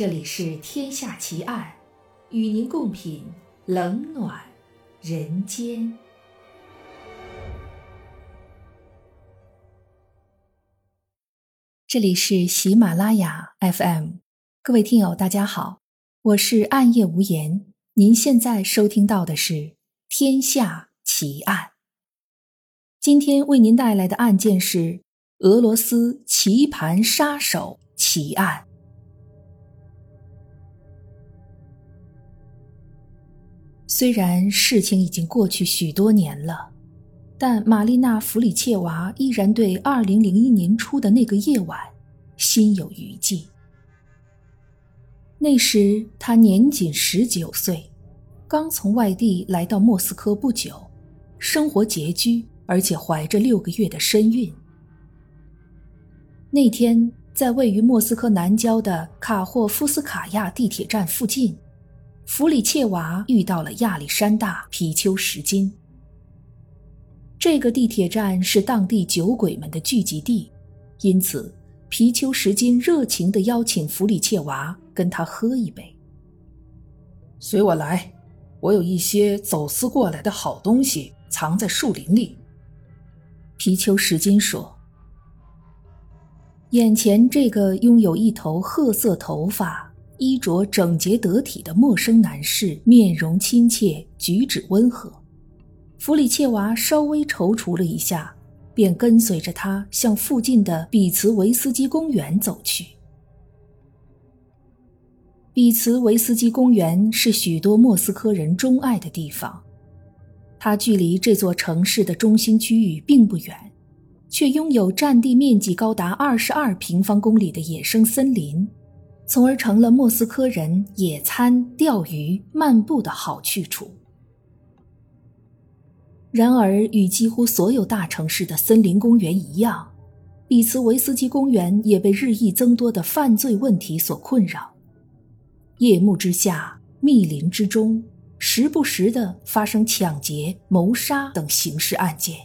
这里是《天下奇案》，与您共品冷暖人间。这里是喜马拉雅 FM，各位听友，大家好，我是暗夜无言。您现在收听到的是《天下奇案》，今天为您带来的案件是俄罗斯棋盘杀手奇案。虽然事情已经过去许多年了，但玛丽娜·弗里切娃依然对2001年初的那个夜晚心有余悸。那时她年仅十九岁，刚从外地来到莫斯科不久，生活拮据，而且怀着六个月的身孕。那天，在位于莫斯科南郊的卡霍夫斯卡亚地铁站附近。弗里切娃遇到了亚历山大·皮丘什金。这个地铁站是当地酒鬼们的聚集地，因此皮丘什金热情地邀请弗里切娃跟他喝一杯。随我来，我有一些走私过来的好东西藏在树林里。皮丘什金说：“眼前这个拥有一头褐色头发。”衣着整洁得体的陌生男士，面容亲切，举止温和。弗里切娃稍微踌躇了一下，便跟随着他向附近的比茨维斯基公园走去。比茨维斯基公园是许多莫斯科人钟爱的地方，它距离这座城市的中心区域并不远，却拥有占地面积高达二十二平方公里的野生森林。从而成了莫斯科人野餐、钓鱼、漫步的好去处。然而，与几乎所有大城市的森林公园一样，比茨维斯基公园也被日益增多的犯罪问题所困扰。夜幕之下，密林之中，时不时的发生抢劫、谋杀等刑事案件。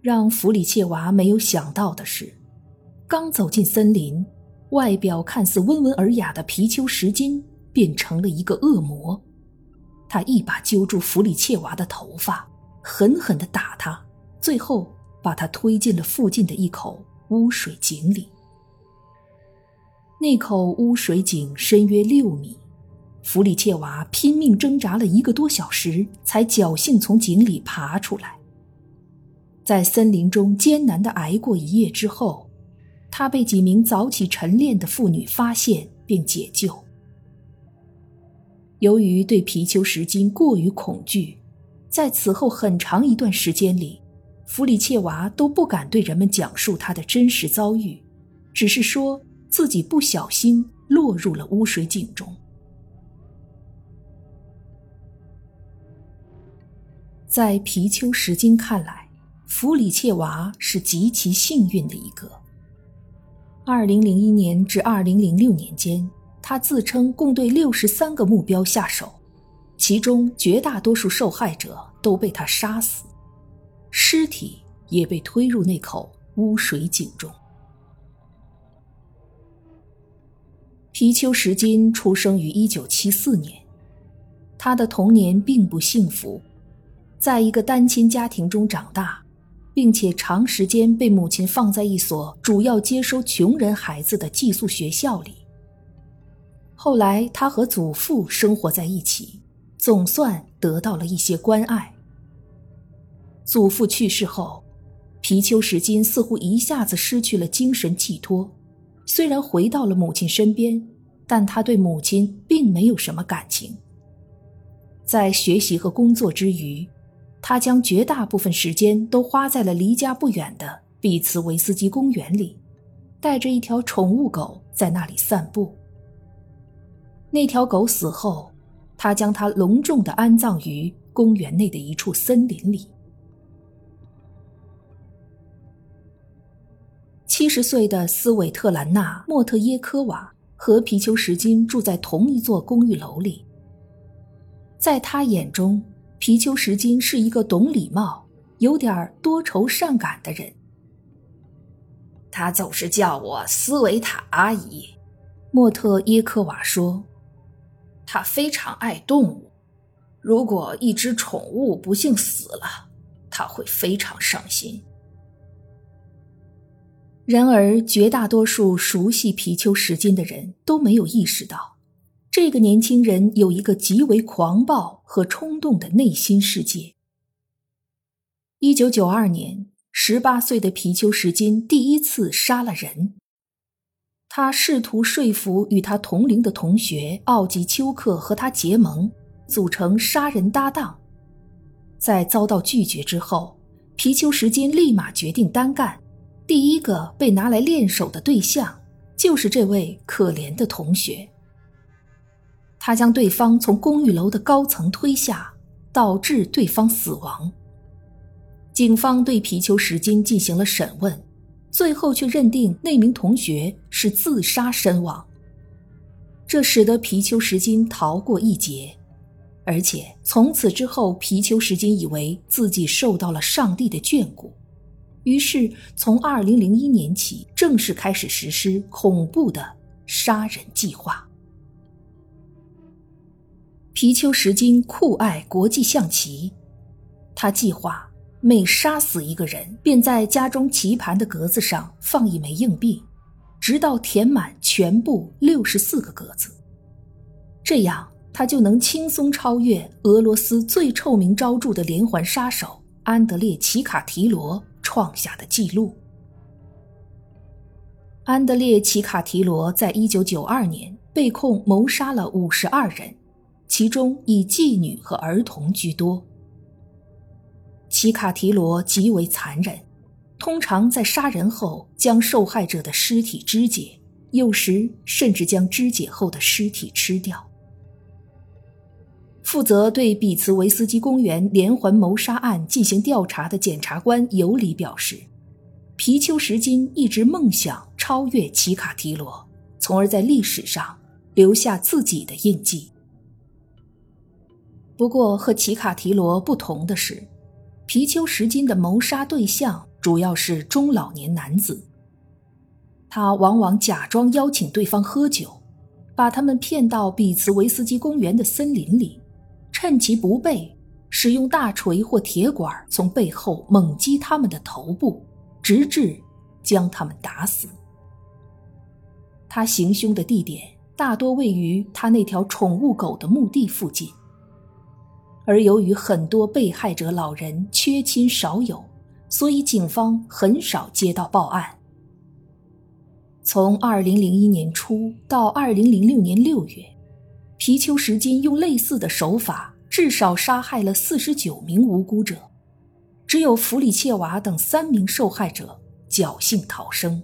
让弗里切娃没有想到的是。刚走进森林，外表看似温文尔雅的皮丘石金变成了一个恶魔。他一把揪住弗里切娃的头发，狠狠地打他，最后把他推进了附近的一口污水井里。那口污水井深约六米，弗里切娃拼命挣扎了一个多小时，才侥幸从井里爬出来。在森林中艰难地挨过一夜之后。他被几名早起晨练的妇女发现并解救。由于对皮丘石金过于恐惧，在此后很长一段时间里，弗里切娃都不敢对人们讲述他的真实遭遇，只是说自己不小心落入了污水井中。在皮丘石金看来，弗里切娃是极其幸运的一个。二零零一年至二零零六年间，他自称共对六十三个目标下手，其中绝大多数受害者都被他杀死，尸体也被推入那口污水井中。皮丘什金出生于一九七四年，他的童年并不幸福，在一个单亲家庭中长大。并且长时间被母亲放在一所主要接收穷人孩子的寄宿学校里。后来，他和祖父生活在一起，总算得到了一些关爱。祖父去世后，皮丘什金似乎一下子失去了精神寄托。虽然回到了母亲身边，但他对母亲并没有什么感情。在学习和工作之余。他将绝大部分时间都花在了离家不远的比茨维斯基公园里，带着一条宠物狗在那里散步。那条狗死后，他将它隆重地安葬于公园内的一处森林里。七十岁的斯韦特兰娜·莫特耶科娃和皮丘什金住在同一座公寓楼里，在他眼中。皮丘什金是一个懂礼貌、有点多愁善感的人。他总是叫我斯维塔阿姨。莫特耶科瓦说：“他非常爱动物，如果一只宠物不幸死了，他会非常伤心。”然而，绝大多数熟悉皮丘什金的人都没有意识到，这个年轻人有一个极为狂暴和冲动的内心世界。一九九二年，十八岁的皮丘什金第一次杀了人。他试图说服与他同龄的同学奥吉丘克和他结盟，组成杀人搭档。在遭到拒绝之后，皮丘什金立马决定单干。第一个被拿来练手的对象，就是这位可怜的同学。他将对方从公寓楼的高层推下，导致对方死亡。警方对皮丘什金进行了审问，最后却认定那名同学是自杀身亡。这使得皮丘什金逃过一劫，而且从此之后，皮丘什金以为自己受到了上帝的眷顾。于是，从二零零一年起，正式开始实施恐怖的杀人计划。皮丘什金酷爱国际象棋，他计划每杀死一个人，便在家中棋盘的格子上放一枚硬币，直到填满全部六十四个格子。这样，他就能轻松超越俄罗斯最臭名昭著的连环杀手安德烈·齐卡提罗。创下的记录。安德烈·齐卡提罗在一九九二年被控谋杀了五十二人，其中以妓女和儿童居多。奇卡提罗极为残忍，通常在杀人后将受害者的尸体肢解，有时甚至将肢解后的尸体吃掉。负责对比茨维斯基公园连环谋杀案进行调查的检察官尤里表示，皮丘什金一直梦想超越奇卡提罗，从而在历史上留下自己的印记。不过，和奇卡提罗不同的是，皮丘什金的谋杀对象主要是中老年男子。他往往假装邀请对方喝酒，把他们骗到比茨维斯基公园的森林里。趁其不备，使用大锤或铁管从背后猛击他们的头部，直至将他们打死。他行凶的地点大多位于他那条宠物狗的墓地附近，而由于很多被害者老人缺亲少友，所以警方很少接到报案。从2001年初到2006年6月。皮丘什金用类似的手法，至少杀害了四十九名无辜者，只有弗里切娃等三名受害者侥幸逃生。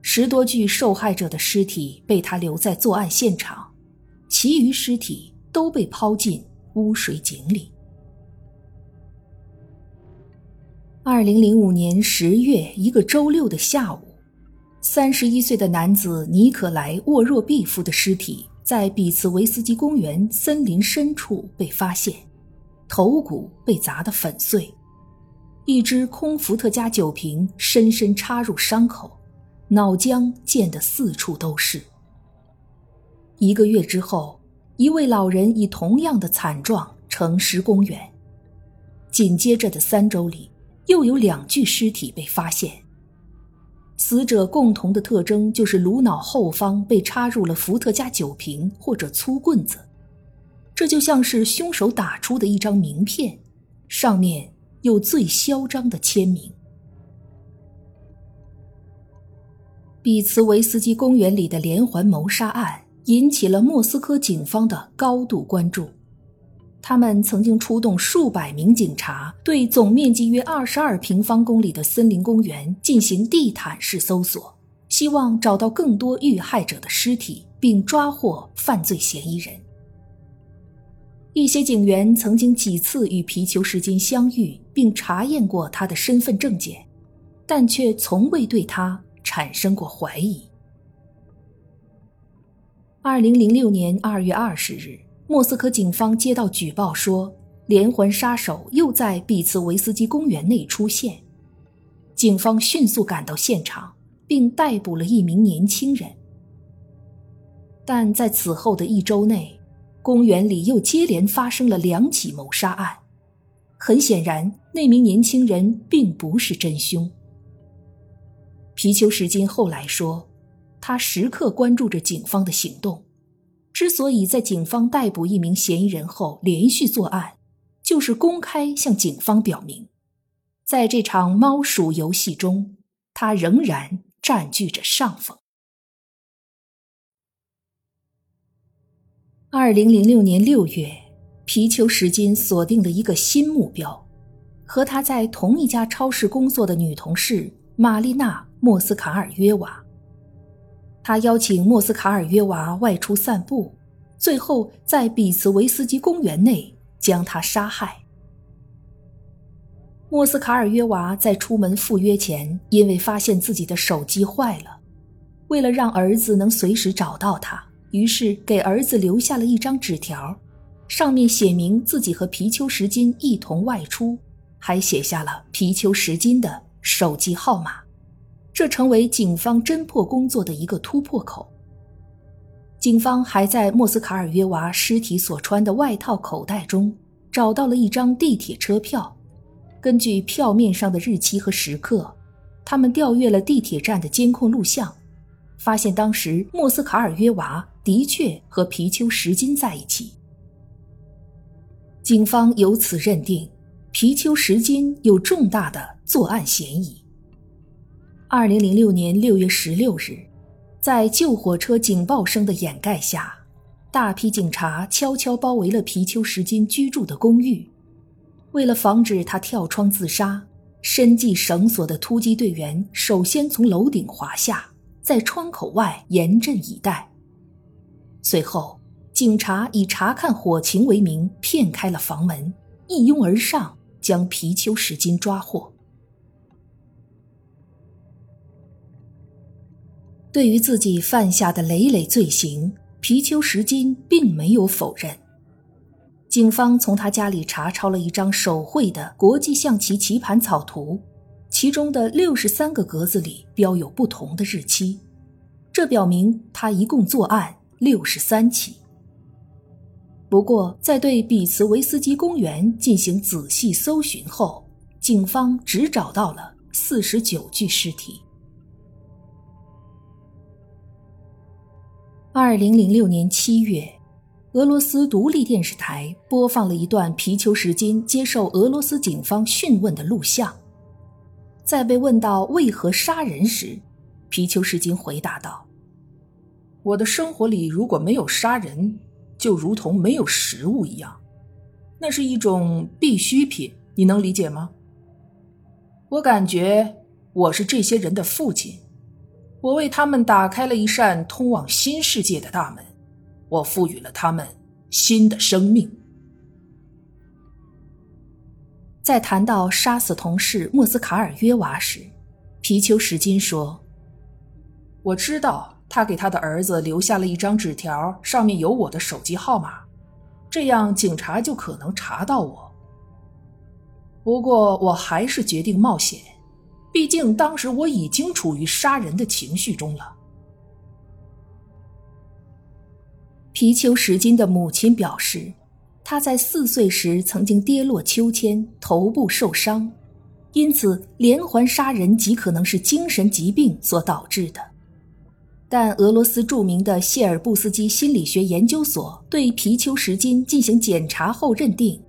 十多具受害者的尸体被他留在作案现场，其余尸体都被抛进污水井里。二零零五年十月一个周六的下午。三十一岁的男子尼可莱·沃若毕夫的尸体在比茨维斯基公园森林深处被发现，头骨被砸得粉碎，一只空伏特加酒瓶深深插入伤口，脑浆溅得四处都是。一个月之后，一位老人以同样的惨状沉尸公园。紧接着的三周里，又有两具尸体被发现。死者共同的特征就是颅脑后方被插入了伏特加酒瓶或者粗棍子，这就像是凶手打出的一张名片，上面有最嚣张的签名。比茨维斯基公园里的连环谋杀案引起了莫斯科警方的高度关注。他们曾经出动数百名警察，对总面积约二十二平方公里的森林公园进行地毯式搜索，希望找到更多遇害者的尸体，并抓获犯罪嫌疑人。一些警员曾经几次与皮丘什金相遇，并查验过他的身份证件，但却从未对他产生过怀疑。二零零六年二月二十日。莫斯科警方接到举报说，连环杀手又在比茨维斯基公园内出现。警方迅速赶到现场，并逮捕了一名年轻人。但在此后的一周内，公园里又接连发生了两起谋杀案。很显然，那名年轻人并不是真凶。皮丘什金后来说，他时刻关注着警方的行动。之所以在警方逮捕一名嫌疑人后连续作案，就是公开向警方表明，在这场猫鼠游戏中，他仍然占据着上风。二零零六年六月，皮丘什金锁定了一个新目标，和他在同一家超市工作的女同事玛丽娜·莫斯卡尔约娃。他邀请莫斯卡尔约娃外出散步，最后在比茨维斯基公园内将她杀害。莫斯卡尔约娃在出门赴约前，因为发现自己的手机坏了，为了让儿子能随时找到他。于是给儿子留下了一张纸条，上面写明自己和皮丘什金一同外出，还写下了皮丘什金的手机号码，这成为警方侦破工作的一个突破口。警方还在莫斯卡尔约娃尸体所穿的外套口袋中找到了一张地铁车票，根据票面上的日期和时刻，他们调阅了地铁站的监控录像。发现当时莫斯卡尔约娃的确和皮丘什金在一起，警方由此认定皮丘什金有重大的作案嫌疑。二零零六年六月十六日，在救火车警报声的掩盖下，大批警察悄悄包围了皮丘什金居住的公寓。为了防止他跳窗自杀，身系绳索的突击队员首先从楼顶滑下。在窗口外严阵以待。随后，警察以查看火情为名骗开了房门，一拥而上，将皮丘什金抓获。对于自己犯下的累累罪行，皮丘什金并没有否认。警方从他家里查抄了一张手绘的国际象棋棋盘草图。其中的六十三个格子里标有不同的日期，这表明他一共作案六十三起。不过，在对比茨维斯基公园进行仔细搜寻后，警方只找到了四十九具尸体。二零零六年七月，俄罗斯独立电视台播放了一段皮丘什金接受俄罗斯警方讯问的录像。在被问到为何杀人时，皮丘什金回答道：“我的生活里如果没有杀人，就如同没有食物一样，那是一种必需品。你能理解吗？我感觉我是这些人的父亲，我为他们打开了一扇通往新世界的大门，我赋予了他们新的生命。”在谈到杀死同事莫斯卡尔约娃时，皮丘什金说：“我知道他给他的儿子留下了一张纸条，上面有我的手机号码，这样警察就可能查到我。不过我还是决定冒险，毕竟当时我已经处于杀人的情绪中了。”皮丘什金的母亲表示。他在四岁时曾经跌落秋千，头部受伤，因此连环杀人极可能是精神疾病所导致的。但俄罗斯著名的谢尔布斯基心理学研究所对皮丘什金进行检查后认定，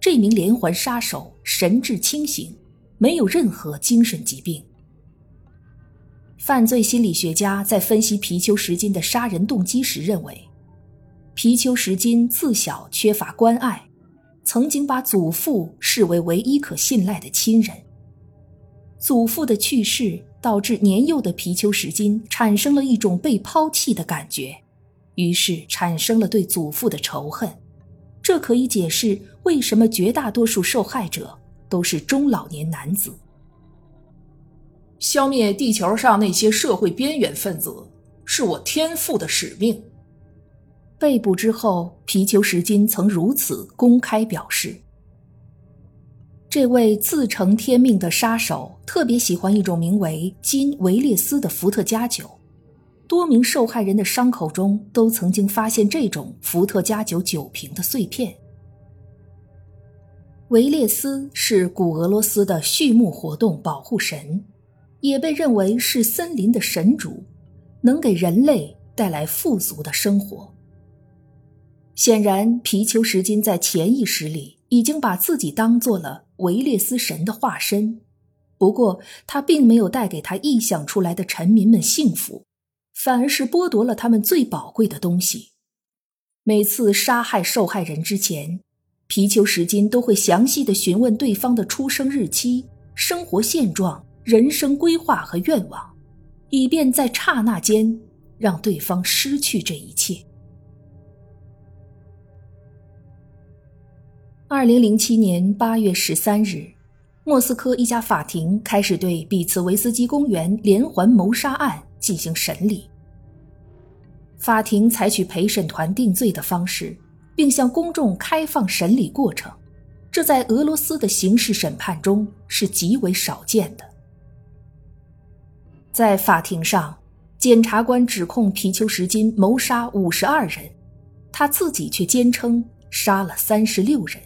这名连环杀手神志清醒，没有任何精神疾病。犯罪心理学家在分析皮丘石金的杀人动机时认为。皮丘石金自小缺乏关爱，曾经把祖父视为唯一可信赖的亲人。祖父的去世导致年幼的皮丘石金产生了一种被抛弃的感觉，于是产生了对祖父的仇恨。这可以解释为什么绝大多数受害者都是中老年男子。消灭地球上那些社会边缘分子，是我天赋的使命。被捕之后，皮丘什金曾如此公开表示。这位自成天命的杀手特别喜欢一种名为金维列斯的伏特加酒，多名受害人的伤口中都曾经发现这种伏特加酒酒瓶的碎片。维列斯是古俄罗斯的畜牧活动保护神，也被认为是森林的神主，能给人类带来富足的生活。显然，皮丘什金在潜意识里已经把自己当做了维列斯神的化身。不过，他并没有带给他臆想出来的臣民们幸福，反而是剥夺了他们最宝贵的东西。每次杀害受害人之前。皮丘什金都会详细的询问对方的出生日期、生活现状、人生规划和愿望，以便在刹那间让对方失去这一切。二零零七年八月十三日，莫斯科一家法庭开始对比茨维斯基公园连环谋杀案进行审理。法庭采取陪审团定罪的方式。并向公众开放审理过程，这在俄罗斯的刑事审判中是极为少见的。在法庭上，检察官指控皮丘什金谋杀五十二人，他自己却坚称杀了三十六人。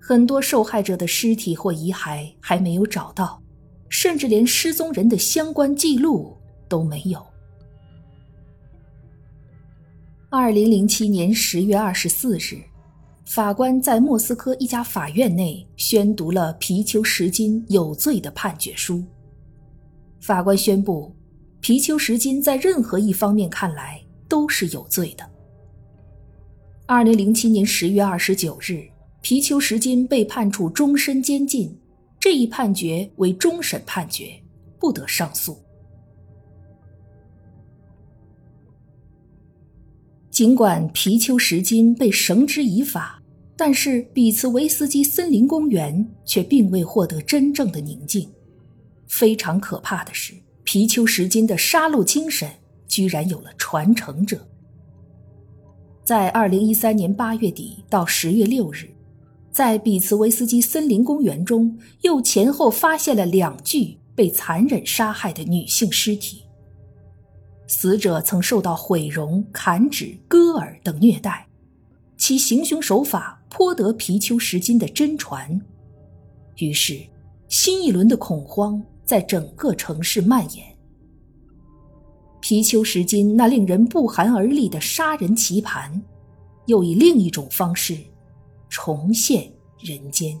很多受害者的尸体或遗骸还没有找到，甚至连失踪人的相关记录都没有。二零零七年十月二十四日，法官在莫斯科一家法院内宣读了皮丘什金有罪的判决书。法官宣布，皮丘什金在任何一方面看来都是有罪的。二零零七年十月二十九日，皮丘什金被判处终身监禁，这一判决为终审判决，不得上诉。尽管皮丘什金被绳之以法，但是比茨维斯基森林公园却并未获得真正的宁静。非常可怕的是，皮丘什金的杀戮精神居然有了传承者。在二零一三年八月底到十月六日，在比茨维斯基森林公园中，又前后发现了两具被残忍杀害的女性尸体。死者曾受到毁容、砍指、割耳等虐待，其行凶手法颇得皮丘什金的真传。于是，新一轮的恐慌在整个城市蔓延。皮丘什金那令人不寒而栗的杀人棋盘，又以另一种方式重现人间。